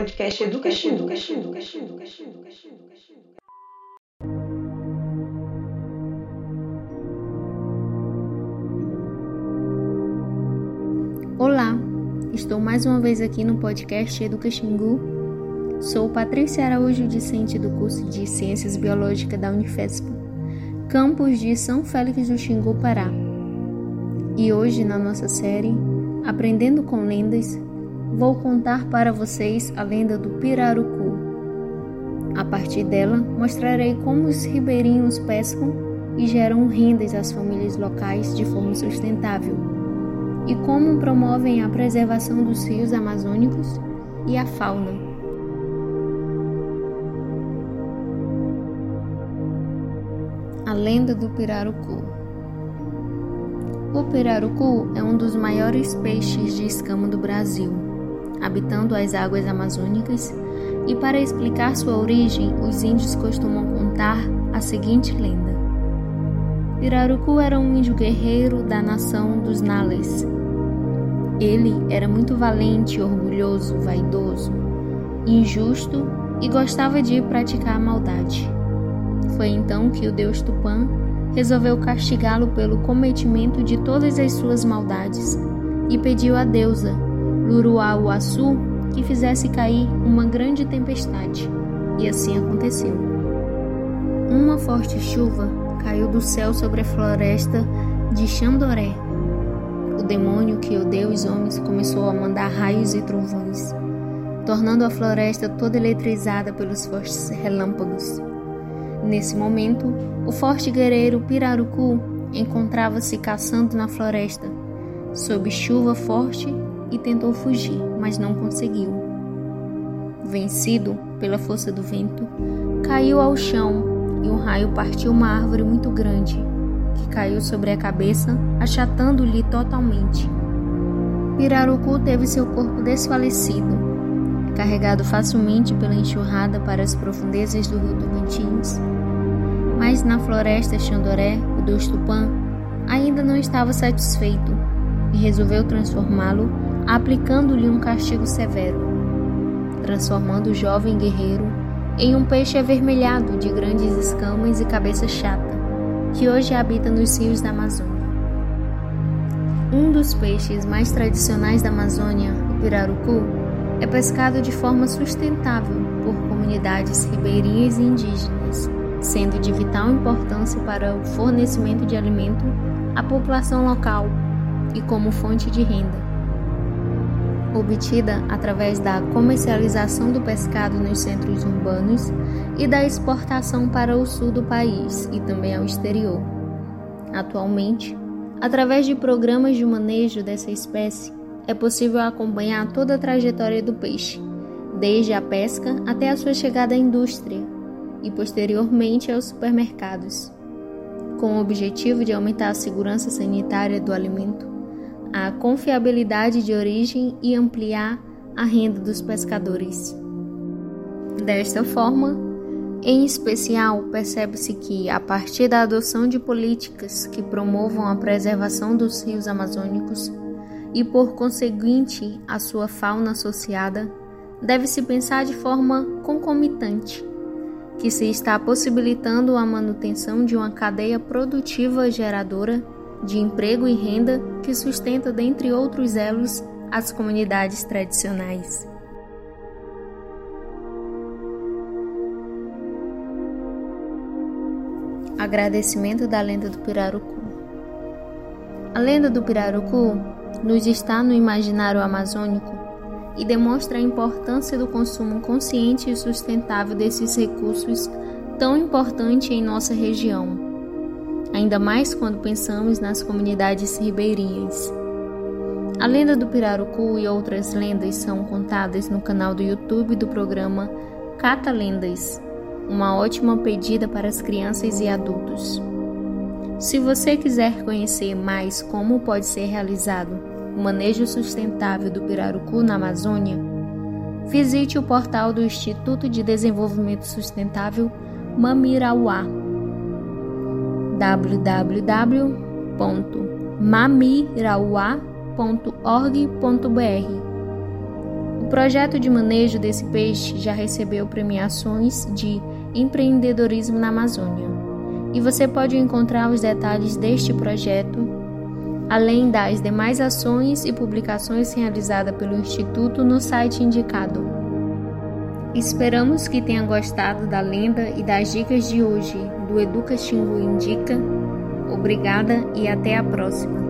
podcast educativo. Olá, estou mais uma vez aqui no podcast Educa Xingu. Sou Patrícia Araújo, discente do curso de Ciências Biológicas da Unifesp, campus de São Félix do Xingu, Pará. E hoje, na nossa série Aprendendo com Lendas, vou contar para vocês a lenda do Pirarucu. A partir dela, mostrarei como os ribeirinhos pescam e geram rendas às famílias locais de forma sustentável, e como promovem a preservação dos rios amazônicos e a fauna. A lenda do Pirarucu. O pirarucu é um dos maiores peixes de escama do Brasil, habitando as águas amazônicas, e para explicar sua origem, os índios costumam contar a seguinte lenda. Pirarucu era um índio guerreiro da nação dos Nales. Ele era muito valente, orgulhoso, vaidoso, injusto e gostava de praticar a maldade. Foi então que o deus Tupã resolveu castigá-lo pelo cometimento de todas as suas maldades e pediu à deusa Luruauaçu que fizesse cair uma grande tempestade. E assim aconteceu. Uma forte chuva caiu do céu sobre a floresta de Xandoré. O demônio que odeia os homens começou a mandar raios e trovões, tornando a floresta toda eletrizada pelos fortes relâmpagos. Nesse momento, o forte guerreiro Pirarucu encontrava-se caçando na floresta, sob chuva forte, e tentou fugir, mas não conseguiu. Vencido pela força do vento, caiu ao chão e um raio partiu uma árvore muito grande, que caiu sobre a cabeça, achatando-lhe totalmente. Pirarucu teve seu corpo desfalecido, carregado facilmente pela enxurrada para as profundezas do rio Tocantins mas na floresta Xandoré, o deus Tupã, ainda não estava satisfeito e resolveu transformá-lo, aplicando-lhe um castigo severo, transformando o jovem guerreiro em um peixe avermelhado de grandes escamas e cabeça chata, que hoje habita nos rios da Amazônia. Um dos peixes mais tradicionais da Amazônia, o pirarucu, é pescado de forma sustentável por comunidades ribeirinhas e indígenas sendo de vital importância para o fornecimento de alimento à população local e como fonte de renda. Obtida através da comercialização do pescado nos centros urbanos e da exportação para o sul do país e também ao exterior. Atualmente, através de programas de manejo dessa espécie, é possível acompanhar toda a trajetória do peixe, desde a pesca até a sua chegada à indústria, e posteriormente aos supermercados, com o objetivo de aumentar a segurança sanitária do alimento, a confiabilidade de origem e ampliar a renda dos pescadores. Desta forma, em especial, percebe-se que, a partir da adoção de políticas que promovam a preservação dos rios amazônicos e, por conseguinte, a sua fauna associada, deve-se pensar de forma concomitante que se está possibilitando a manutenção de uma cadeia produtiva geradora de emprego e renda que sustenta, dentre outros elos, as comunidades tradicionais. Agradecimento da lenda do Pirarucu. A lenda do Pirarucu nos está no imaginário amazônico e demonstra a importância do consumo consciente e sustentável desses recursos tão importante em nossa região, ainda mais quando pensamos nas comunidades ribeirinhas. A lenda do Pirarucu e outras lendas são contadas no canal do YouTube do programa Cata Lendas, uma ótima pedida para as crianças e adultos. Se você quiser conhecer mais como pode ser realizado o manejo sustentável do pirarucu na Amazônia, visite o portal do Instituto de Desenvolvimento Sustentável Mamirauá www.mamirauá.org.br. O projeto de manejo desse peixe já recebeu premiações de empreendedorismo na Amazônia. E você pode encontrar os detalhes deste projeto, além das demais ações e publicações realizadas pelo Instituto no site indicado. Esperamos que tenha gostado da lenda e das dicas de hoje do Educa Xingu Indica. Obrigada e até a próxima.